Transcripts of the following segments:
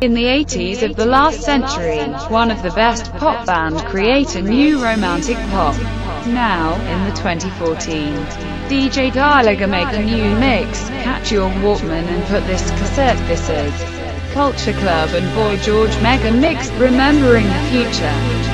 In the 80s of the last century, one of the best pop band create a new romantic pop. Now, in the 2014, DJ Dalega make a new mix, catch your Walkman and put this cassette this is. Culture Club and Boy George mega mix, remembering the future.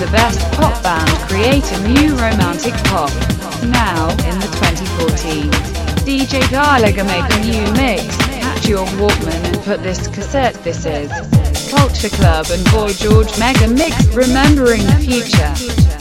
the best pop band create a new romantic pop. Now, in the 2014, DJ Dalega make a new mix. Catch your Walkman and put this cassette. This is Culture Club and Boy George Mega Mix Remembering the Future.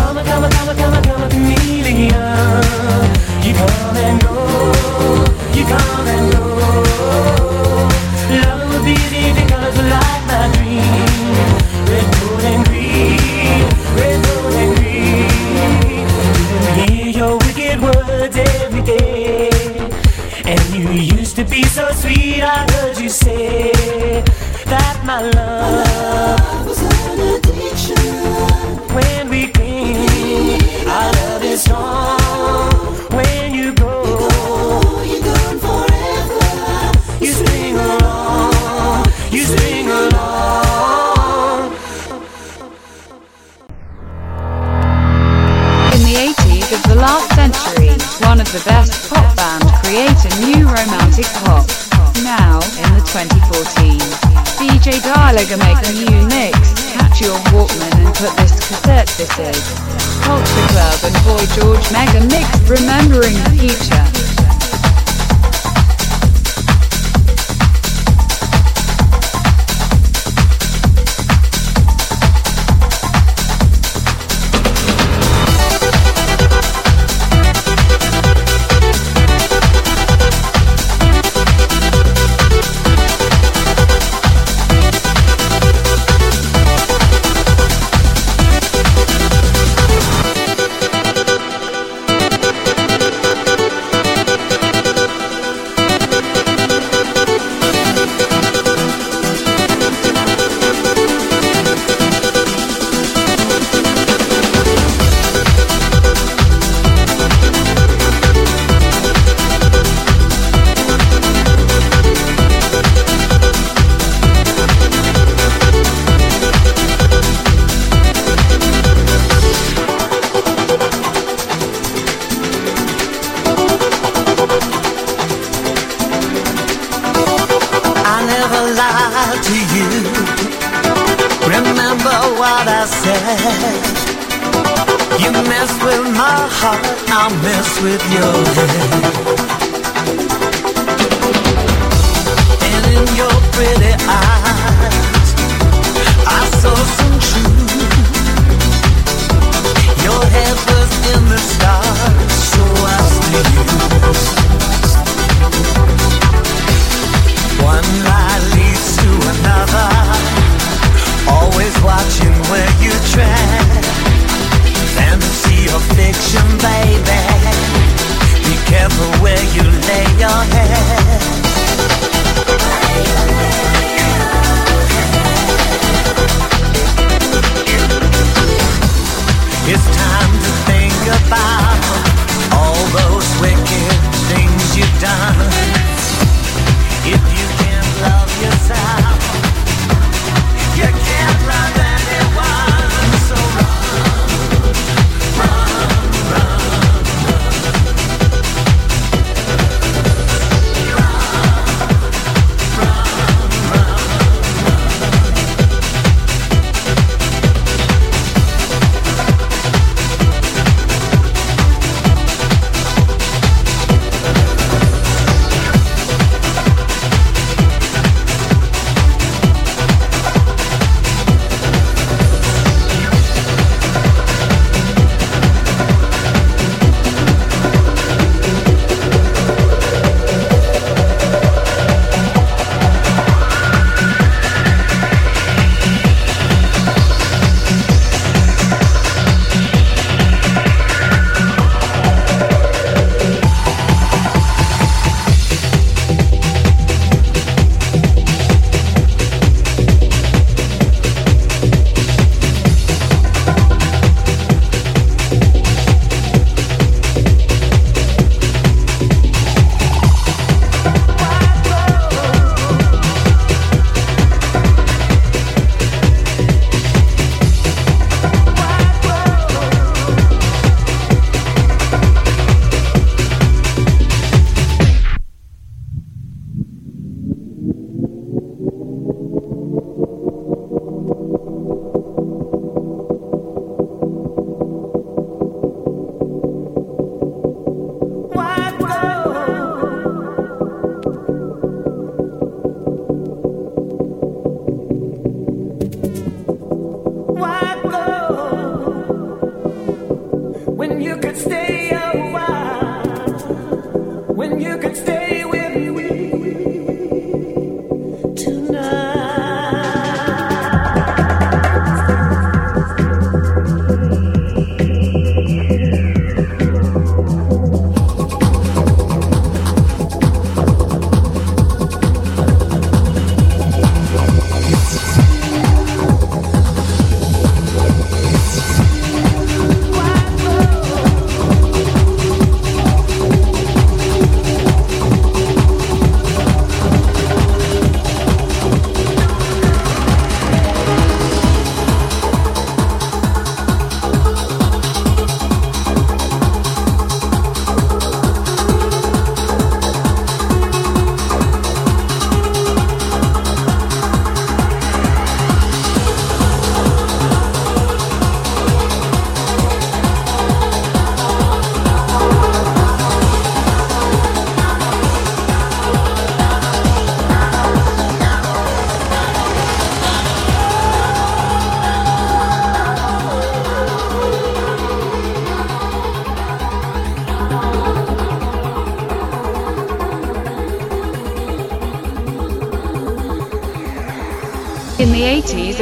Come, come, come. century, one of the best pop bands create a new romantic pop. Now, in the 2014, DJ Dalega make a new mix, catch your Walkman and put this cassette this is. Culture Club and Boy George mega mix remembering the future. what I said. You mess with my heart, I mess with your head. And in your pretty eyes, I saw some truth. Your head was in the stars, so I stayed. One lie leads to another. Always watching where you tread. Fantasy or fiction, baby. Be careful where you lay your head.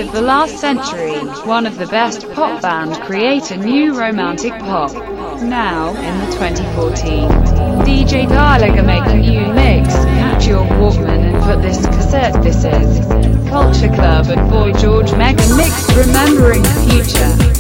Of the last century, one of the best pop band create a new romantic pop. Now, in the 2014, DJ Dalega make a new mix. Catch your Walkman and put this cassette. This is Culture Club and Boy George Mega mixed Remembering the Future.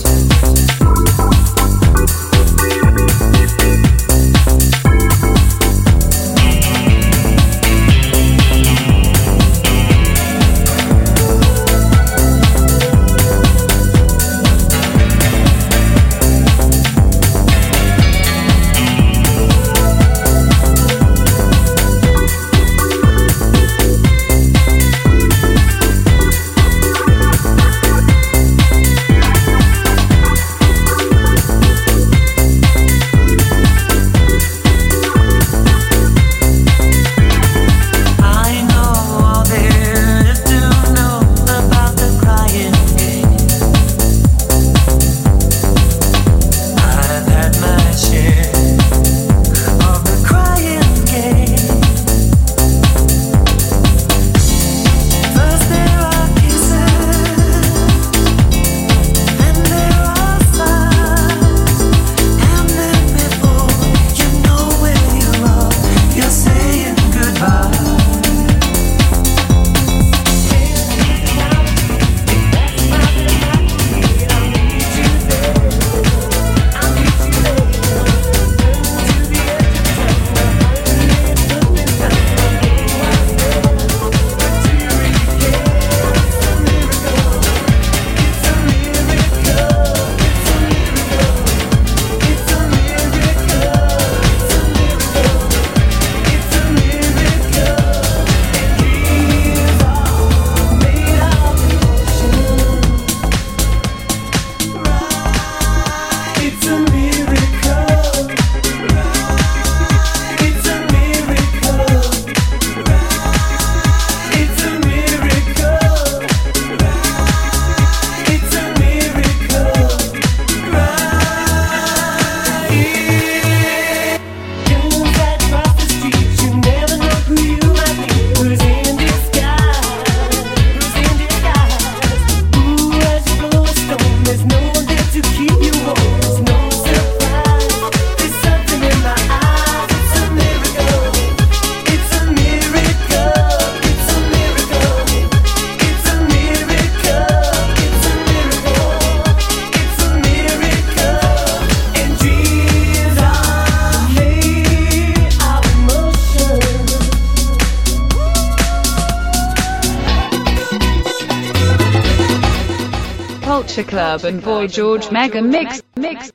Club and Boy George Mega Mix, Mix.